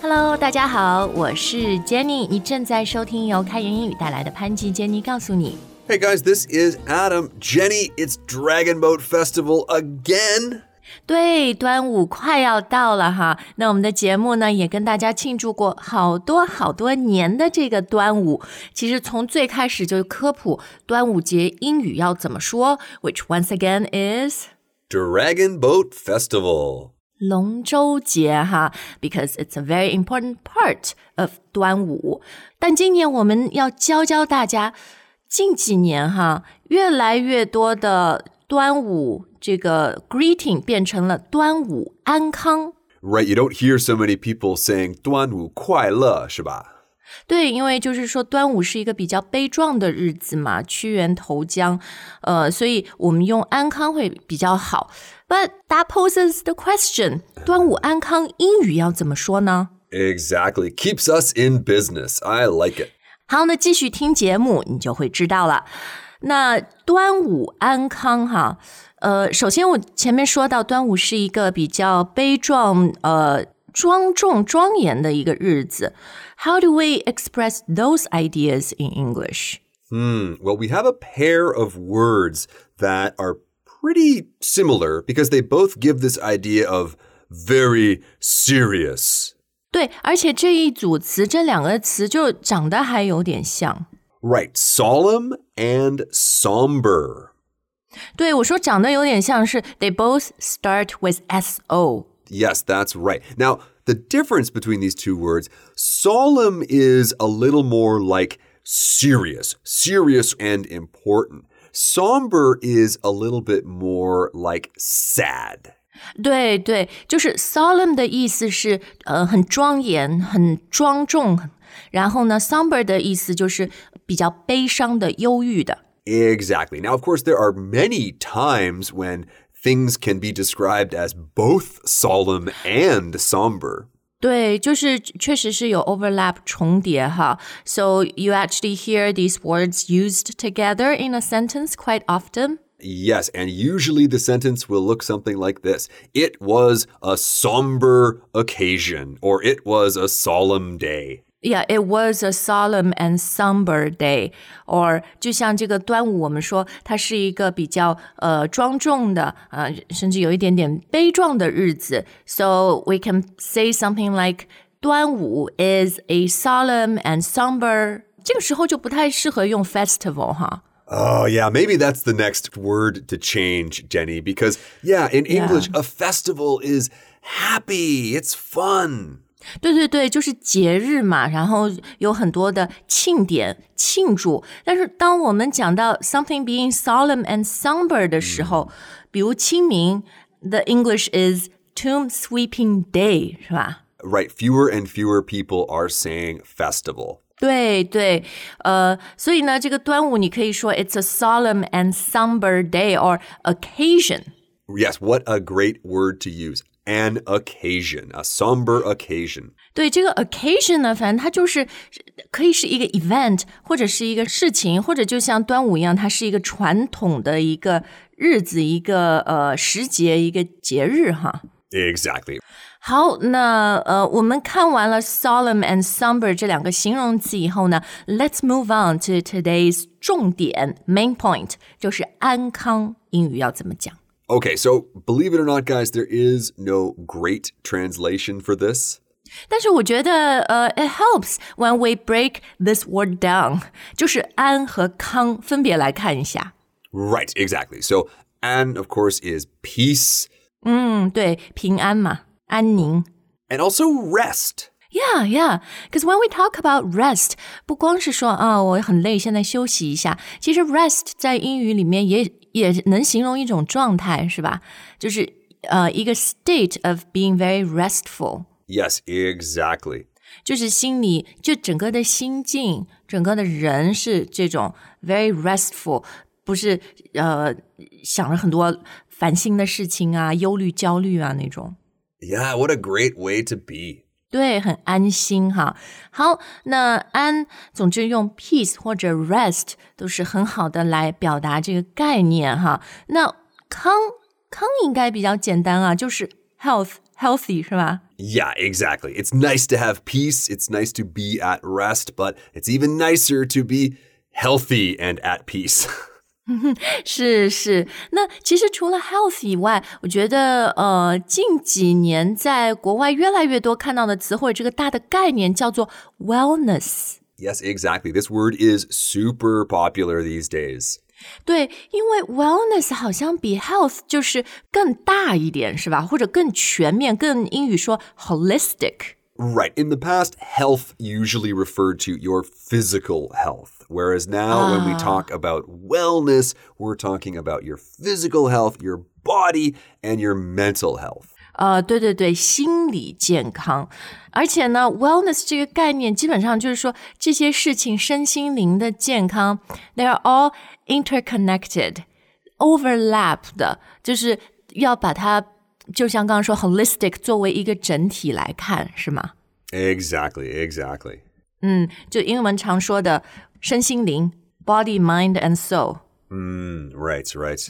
Hello，大家好，我是 Jenny，你正在收听由开言英语带来的潘吉 Jenny 告诉你。 Hey guys, this is Adam. Jenny, it's Dragon Boat Festival again. 对，端午快要到了哈，那我们的节目呢也跟大家庆祝过好多好多年的这个端午。其实从最开始就科普端午节英语要怎么说，which once again is Dragon Boat Festival. 龙舟节哈，because it's a very important part of 端午。但今年我们要教教大家，近几年哈，越来越多的端午这个 greeting 变成了端午安康。 Right, you don't hear so many people saying 端午快乐,是吧?对，因为就是说端午是一个比较悲壮的日子嘛，屈原投江，呃，所以我们用安康会比较好。 But that poses the question：端午安康英语要怎么说呢？ Exactly. Keeps us in business. I like it. 好，那继续听节目，你就会知道了。那端午安康哈，呃，首先我前面说到，端午是一个比较悲壮、呃庄重、庄严的一个日子。How do we express those ideas in English? Hmm. Well, we have a pair of words that are pretty similar because they both give this idea of very serious. 对，而且这一组词，这两个词就长得还有点像。 Right, solemn and somber. 对我说长得有点像是，they both start with S O。 Yes, that's right. Now, the difference between these two words, solemn is a little more like serious, serious and important. Somber is a little bit more like sad. 对对，就是 solemn 的意思是呃很庄严、很庄重，然后呢，somber 的意思就是比较悲伤的、忧郁的。 Exactly. Now, of course, there are many times when things can be described as both solemn and somber. 对，就是确实是有 overlap 重叠哈。So you actually hear these words used together in a sentence quite often. Yes, and usually the sentence will look something like this It was a somber occasion, or it was a solemn day. Yeah, it was a solemn and somber day. Or 就像这个端午，我们说它是一个比较呃庄重的，呃，甚至有一点点悲壮的日子。So we can say something like 端午 is a solemn and somber。这个时候就不太适合用 festival 哈。 Oh, yeah, maybe that's the next word to change, Jenny, because, yeah, in English, a festival is happy, it's fun. 对对对，就是节日嘛，然后有很多的庆典庆祝。但是当我们讲到 something being solemn and somber 的时候，比如清明，the English is Tomb Sweeping Day，是吧？ Right, fewer and fewer people are saying festival. 对对，呃，所以呢，这个端午你可以说 it's a solemn and somber day or occasion。 Yes, what a great word to use. An occasion, a somber occasion. 对这个 occasion 呢，反正它就是可以是一个 event，或者是一个事情，或者就像端午一样，它是一个传统的一个日子，一个呃时节，一个节日哈。 Exactly. 好，那呃，我们看完了 solemn and somber 这两个形容词以后呢，Let's move on to today's 重点 main point，就是安康。英语要怎么讲？ Okay, so believe it or not, guys, there is no great translation for this. 但是我觉得，呃，it helps when we break this word down，就是安和康分别来看一下。 Right, exactly. So, an, of course, is peace 嗯，对，平安嘛，安宁。 and also rest. Yeah, yeah. Because when we talk about rest，不光是说啊我很累，现在休息一下。其实 rest 在英语里面也 也能形容一种状态，是吧？就是呃一个 state of being very restful， Yes, exactly. 就是心里就整个的心境，整个的人是这种 very restful，不是呃想了很多烦心的事情啊、忧虑、焦虑啊那种。 Yeah, what a great way to be. 对，很安心哈。好，那安，总之用 peace 或者 rest 都是很好的来表达这个概念哈。那康康应该比较简单啊，就是 health healthy 是吧？ Yeah, exactly. It's nice to have peace. It's nice to be at rest, but it's even nicer to be healthy and at peace. 是是，那其实除了 health 以外，我觉得呃，近几年在国外越来越多看到的词汇，这个大的概念叫做 wellness。yes, exactly. This word is super popular these days. 对，因为 wellness 好像比 health 就是更大一点，是吧？或者更全面，更英语说 holistic。Right. In the past, health usually referred to your physical health. Whereas now, when we talk about wellness, we're talking about your physical health, your body, and your mental health. 呃，对对对，心理健康，而且呢，wellness 这个概念基本上就是说这些事情身心灵的健康，they are all interconnected, overlap 的，就是要把它 就像刚刚说 holistic 作为一个整体来看，是吗？ Exactly, exactly. 嗯，就英文常说的身心灵 body, mind and soul。 Mm, right, right.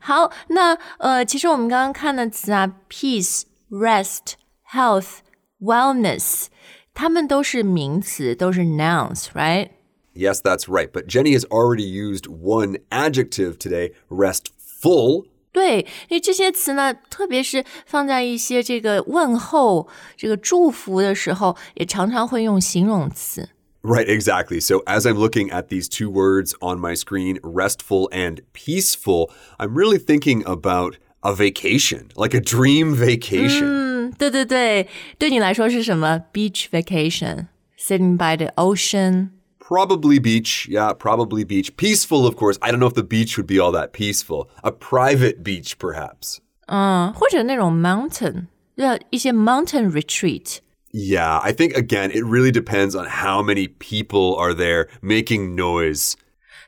好，那呃，其实我们刚刚看的词啊，peace、rest、health、wellness，它们都是名词，都是 nouns，right？ Yes, that's right. But Jenny has already used one adjective today restful. 对，因为这些词呢，特别是放在一些这个问候、这个祝福的时候，也常常会用形容词。 Right, exactly. So as I'm looking at these two words on my screen, restful and peaceful, I'm really thinking about a vacation, like a dream vacation. 嗯，对对对，对你来说是什么？Beach vacation，sitting by the ocean。 Probably beach. Yeah, probably beach. Peaceful, of course. I don't know if the beach would be all that peaceful. A private beach, perhaps. 嗯，或者那种 mountain，要一些 mountain retreat。 Yeah, I think again, it really depends on how many people are there making noise.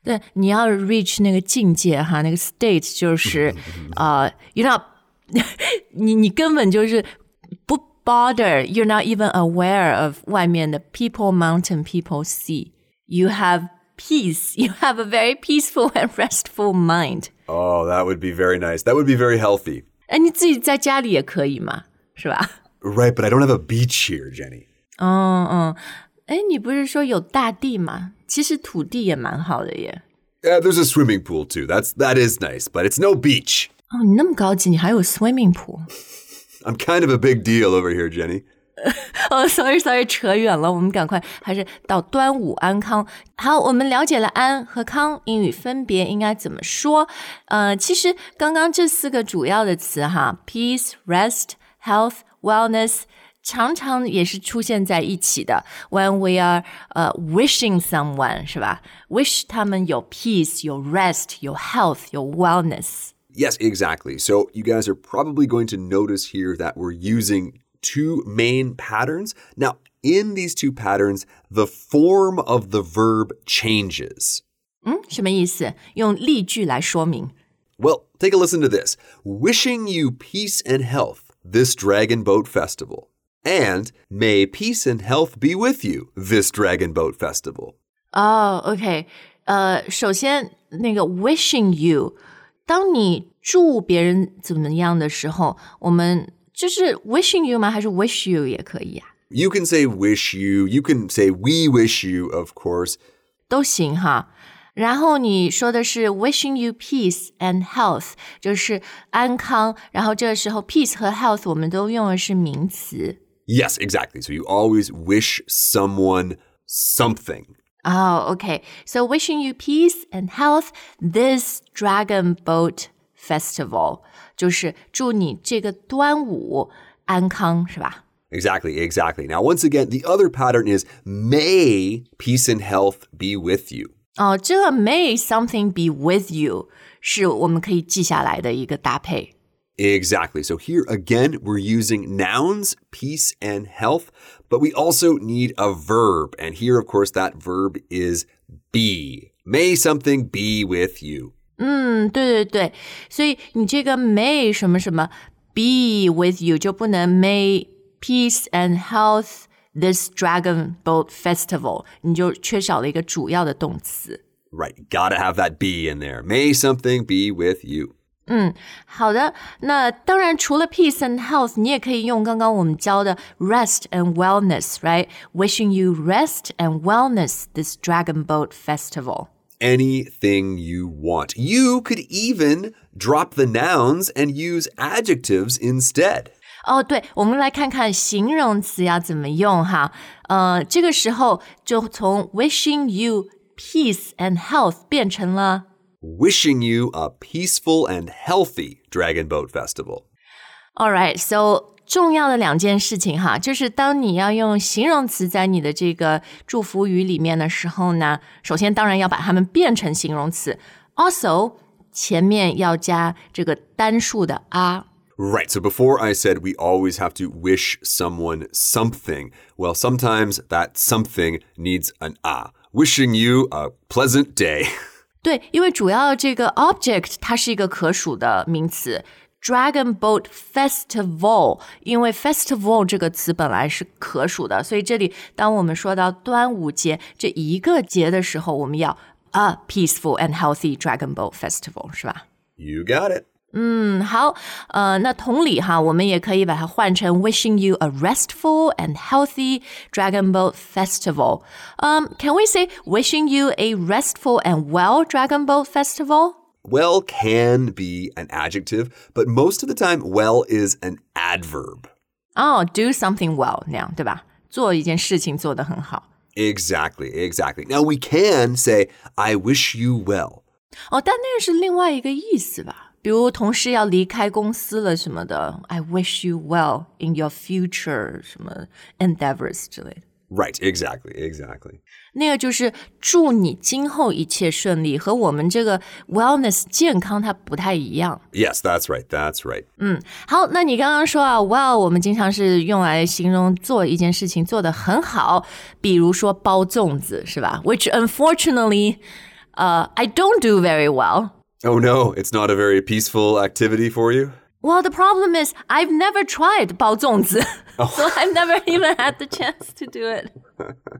对，你要 reach 那个境界哈，那个 state 就是呃、y o u r not，你你根本就是不 bother，you're not even aware of 外面的 people mountain people sea。 You have peace. You have a very peaceful and restful mind. Oh, that would be very nice. That would be very healthy. 哎，你自己在家里也可以嘛，是吧？ Right, but I don't have a beach here, Jenny. 嗯嗯，哎，你不是说有大地吗？其实土地也蛮好的耶。 Yeah, there's a swimming pool too. That's that is nice, but it's no beach. 哦，你那么高级，你还有 swimming pool？ I'm kind of a big deal over here, Jenny. 哦、s o r r y sorry，扯远了，我们赶快还是到端午安康。好，我们了解了安和康英语分别应该怎么说。呃，其实刚刚这四个主要的词哈，peace、rest、health、wellness。常常也是出现在一起的。When we are 呃、wishing someone 是吧？wish 他们有 peace、有 rest、有 health、有 wellness。 Yes, exactly. So you guys are probably going to notice here that we're using two main patterns. Now, in these two patterns, the form of the verb changes. 嗯，什么意思？用例句来说明。 Well, take a listen to this. Wishing you peace and health this Dragon Boat Festival. And may peace and health be with you this Dragon Boat Festival. 哦、o k 呃，首先那个 wishing you，当你祝别人怎么样的时候，我们 就是 wishing you 吗？还是 wish you 也可以啊？ You can say wish you, you can say we wish you, of course. 都行哈。然后你说的是 wishing you peace and health，就是安康。然后这个时候 peace 和 health 我们都用的是名词。 Yes, exactly. So you always wish someone something. 哦、o k So wishing you peace and health this Dragon Boat Festival，就是祝你这个端午安康，是吧？ Exactly, exactly. Now, once again, the other pattern is may peace and health be with you. 哦，这个 May something be with you 是我们可以记下来的一个搭配。 Exactly. So here again, we're using nouns, peace and health, but we also need a verb. And here, of course, that verb is be. May something be with you. 嗯，对对对，所以你这个 May 什么什么 be with you 就不能 May peace and health this Dragon Boat Festival，你就缺少了一个主要的动词。 Right. Gotta have that be in there. May something be with you. 好的，那当然除了 peace and health，你也可以用刚刚我们教的 rest and wellness，right？Wishing you rest and wellness this Dragon Boat Festival. Anything you want. You could even drop the nouns and use adjectives instead. 哦，对，我们来看看形容词要怎么用哈。呃，这个时候就从 wishing you peace and health 变成了 Wishing you a peaceful and healthy Dragon Boat Festival. All right, so 重要的两件事情哈，就是当你要用形容词在你的这个祝福语里面的时候呢，首先当然要把它们变成形容词，also 前面要加这个单数的 a。 Right. So before I said we always have to wish someone something. Well, sometimes that something needs an ah. Wishing you a pleasant day. 对，因为主要这个 object 它是一个可数的名词。 Dragon Boat Festival，因为 festival 这个词本来是可数的，所以这里当我们说到端午节这一个节的时候，我们要 a peaceful and healthy Dragon Boat Festival，是吧？ You got it. 嗯，好，呃，那同理哈，我们也可以把它换成 wishing you a restful and healthy Dragon Boat Festival. Um, can we say wishing you a restful and well Dragon Boat Festival? Well can be an adjective, but most of the time, well is an adverb. 哦、d o something well 那样对吧？做一件事情做得很好。 Exactly, exactly. Now we can say, I wish you well. 哦，但那个是另外一个意思吧？比如同事要离开公司了什么的，I wish you well in your future 什么 endeavors 之类的。 Right, exactly, exactly. 那个就是祝你今后一切顺利，和我们这个 wellness 健康它不太一样。 Yes, that's right, that's right. 好，那你刚刚说啊，well，我们经常是用来形容做一件事情做得很好，比如说包粽子，是吧？Which unfortunately, uh, I don't do very well. Oh no, it's not a very peaceful activity for you? Well, the problem is I've never tried bao oh. so I've never even had the chance to do it.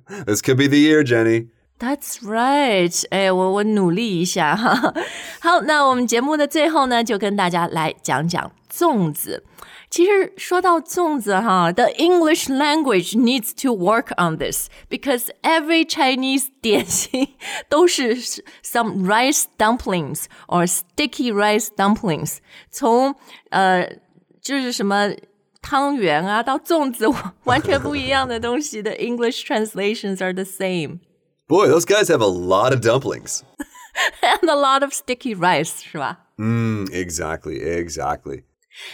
this could be the year, Jenny. That's right. 哎，我我努力一下哈。好，那我们节目的最后呢，就跟大家来讲讲粽子。其实说到粽子哈，the English language needs to work on this because every Chinese 点心都是 some rice dumplings or sticky rice dumplings。从呃就是什么汤圆啊到粽子，完全不一样的东西。The English translations are the same. Boy, those guys have a lot of dumplings. and a lot of sticky rice，是吧？ Mm, exactly, exactly.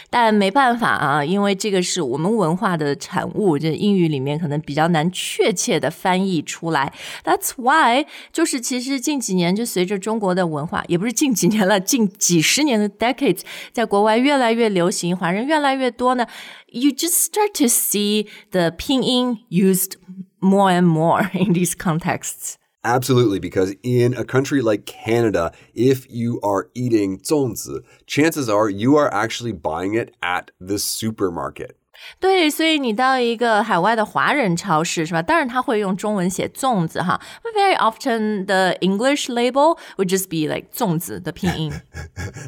但没办法啊，因为这个是我们文化的产物，这英语里面可能比较难确切的翻译出来。That's why，就是其实近几年就随着中国的文化，也不是近几年了，近几十年的 decades，在国外越来越流行，华人越来越多呢。You just start to see the 拼音 used more and more in these contexts. Absolutely, because in a country like Canada, if you are eating 粽子, chances are you are actually buying it at the supermarket. 对，所以你到一个海外的华人超市是吧？当然他会用中文写粽子哈，but very often the English label would just be like 粽子的拼音。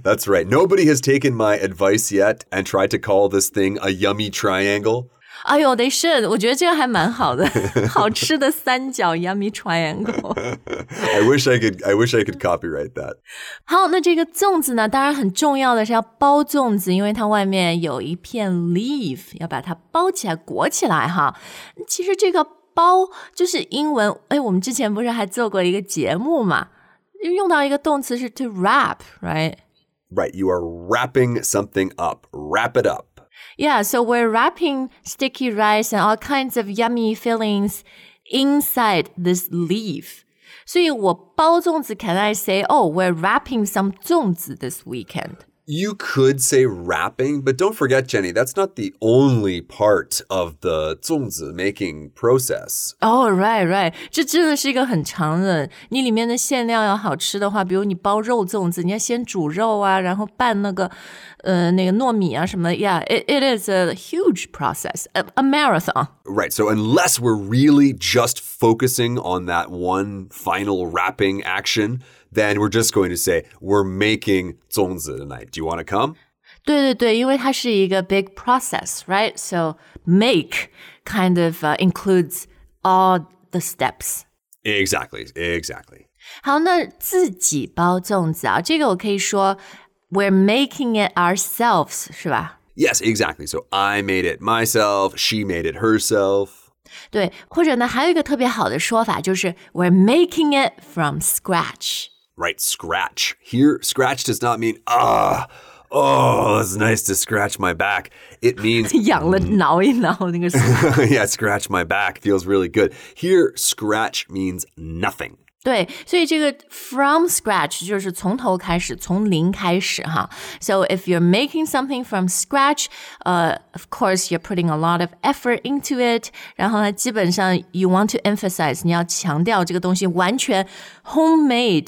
That's right. Nobody has taken my advice yet and tried to call this thing a yummy triangle. 哎呦，they should，我觉得这个还蛮好的，好吃的三角 yummy triangle。 I wish I could I wish I could copyright that. 好，那这个粽子呢，当然很重要的是要包粽子，因为它外面有一片 leaf，要把它包起来裹起来哈。其实这个包就是英文，哎，我们之前不是还做过一个节目嘛，用到一个动词是 to wrap，right？ Right, you are wrapping something up. Wrap it up. Yeah, so we're wrapping sticky rice and all kinds of yummy fillings inside this leaf. 所以我包粽子 can I say, oh, we're wrapping some 粽子 this weekend? You could say wrapping, but don't forget, Jenny, that's not the only part of the 粽子 making process. Oh, right, right. 这真的是一个很长的。你里面的馅料要好吃的话，比如你包肉粽子，你要先煮肉啊，然后拌那个呃那个糯米啊什么的。Yeah, it, it is a huge process, a, a marathon. Right, so unless we're really just focusing on that one final wrapping action, then we're just going to say we're making 粽子 tonight. Do you want to come? 对对对，因为它是一个 big process, right? So make kind of uh, includes all the steps. Exactly, exactly. 好，那自己包粽子啊，这个我可以说 we're making it ourselves，是吧？ Yes, exactly. So I made it myself, she made it herself. 对，或者呢，还有一个特别好的说法就是 we're making it from scratch。 Right, scratch. Here, scratch does not mean, ah, oh, it's nice to scratch my back. It means 痒了挠一挠那个手。 yeah, scratch my back feels really good. Here, scratch means nothing. 对，所以这个 from scratch 就是从头开始，从零开始哈。So if you're making something from scratch, uh, of course you're putting a lot of effort into it. 然后呢，基本上 you want to emphasize 你要强调这个东西完全 homemade。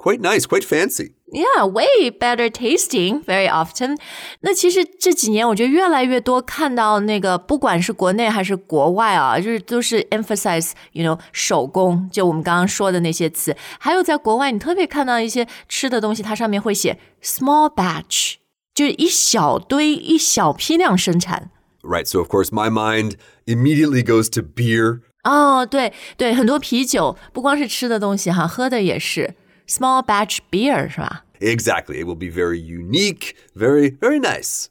quite nice, quite fancy. Yeah, way better tasting very often. 那其实这几年我觉得越来越多看到那个，不管是国内还是国外啊，就是都是 emphasize you know 手工，就我们刚刚说的那些词。还有在国外，你特别看到一些吃的东西，它上面会写 small batch，就是一小堆、一小批量生产。 Right, so of course my mind immediately goes to beer. 哦，对对，很多啤酒不光是吃的东西哈，喝的也是 small batch beer 是吧？ Exactly. It will be very unique, very, very nice.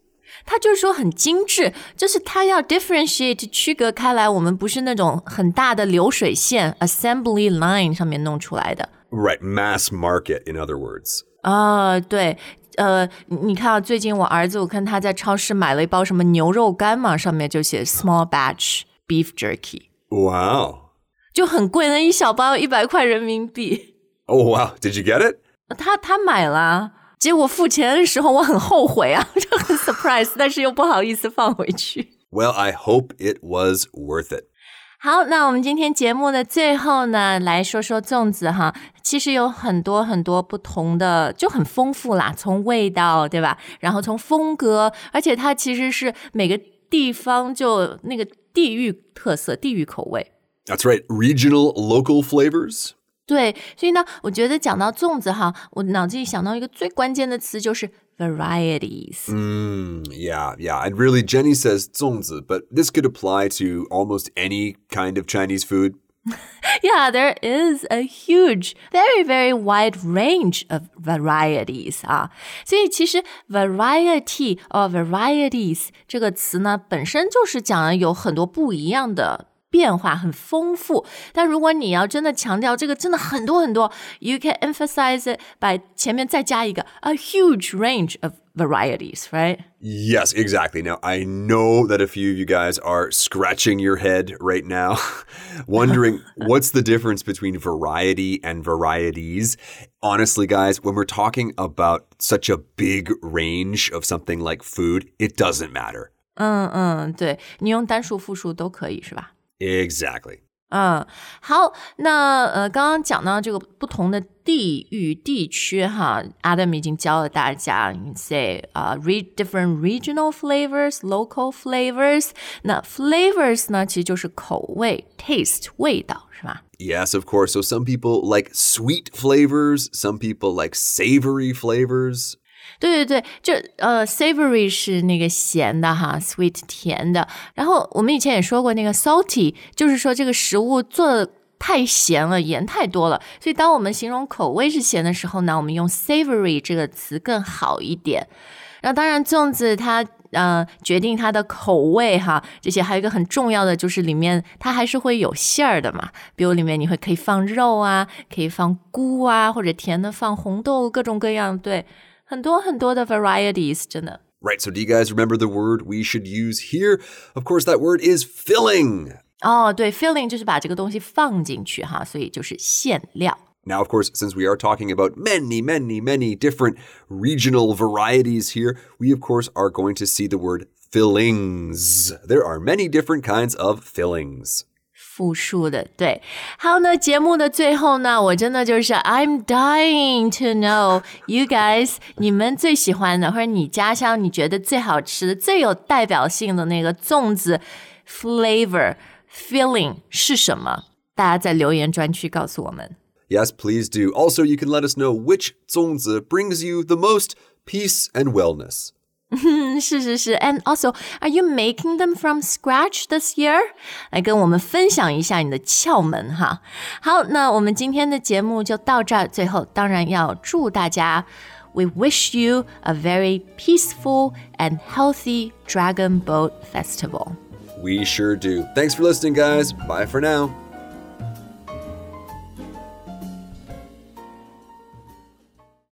它就是说很精致，就是它要 differentiate 区隔开来，我们不是那种很大的流水线 assembly line 上面弄出来的 Right, mass market, in other words. 啊、对。呃，你你看啊，最近我儿子，我看他在超市买了一包什么牛肉干嘛，上面就写 small batch beef jerky， Wow. 就很贵，那一小包一百块人民币。 Oh, wow. Did you get it? 他他买了，结果付钱的时候我很后悔啊，就很 surprise，但是又不好意思放回去。 Well, I hope it was worth it. 好，那我们今天节目的最后呢，来说说粽子哈。其实有很多很多不同的，就很丰富啦，从味道对吧？然后从风格，而且它其实是每个地方就那个地域特色、地域口味。 That's right, regional, local flavors. 对，所以呢，我觉得讲到粽子哈，我脑子里想到一个最关键的词就是 varieties。 Mm, yeah, yeah. And really, Jenny says 粽子, but this could apply to almost any kind of Chinese food. Yeah, there is a huge, very, very wide range of varieties 啊。所以其实 variety or varieties 这个词呢，本身就是讲了有很多不一样的。 变化很丰富，但如果你要真的强调这个真的很多很多，you can emphasize it by 前面再加一个 a huge range of varieties, right? Yes, exactly. Now, I know that a few of you guys are scratching your head right now, wondering what's the difference between variety and varieties. Honestly, guys, when we're talking about such a big range of something like food, it doesn't matter. 嗯嗯，对你用单数、复数都可以，是吧？ Exactly. 嗯，好，那呃，刚刚讲到这个不同的地域地区哈，Adam 已经教了大家，you say 啊、re different regional flavors, local flavors。那 flavors 呢，其实就是口味，taste 味道是吧？ Yes, of course. So some people like sweet flavors, some people like savory flavors. 对对对，就呃，savory 是那个咸的哈，sweet 甜的。然后我们以前也说过，那个 salty 就是说这个食物做的太咸了，盐太多了。所以当我们形容口味是咸的时候呢，我们用 savory 这个词更好一点。然后当然粽子它呃决定它的口味哈，这些还有一个很重要的就是里面它还是会有馅儿的嘛，比如里面你会可以放肉啊，可以放菇啊，或者甜的放红豆，各种各样对。很多很多的 varieties，真的。 Right. So do you guys remember the word we should use here? Of course, that word is filling. 哦，对，filling 就是把这个东西放进去哈，所以就是馅料。 Now, of course, since we are talking about many, many, many different regional varieties here, we, of course, are going to see the word fillings. There are many different kinds of fillings. 复数的，对。好，那节目的最后呢，我真的就是 I'm dying to know you guys，你们最喜欢的或者你家乡你觉得最好吃的、最有代表性的那个粽子 flavor filling 是什么？大家在留言专区告诉我们。Yes, please do. Also, you can let us know which 粽子 brings you the most peace and wellness. 是是是，and also, are you making them from scratch this year？来跟我们分享一下你的窍门哈。好，那我们今天的节目就到这儿。最后，当然要祝大家，We wish you a very peaceful and healthy Dragon Boat Festival. We sure do. Thanks for listening, guys. Bye for now.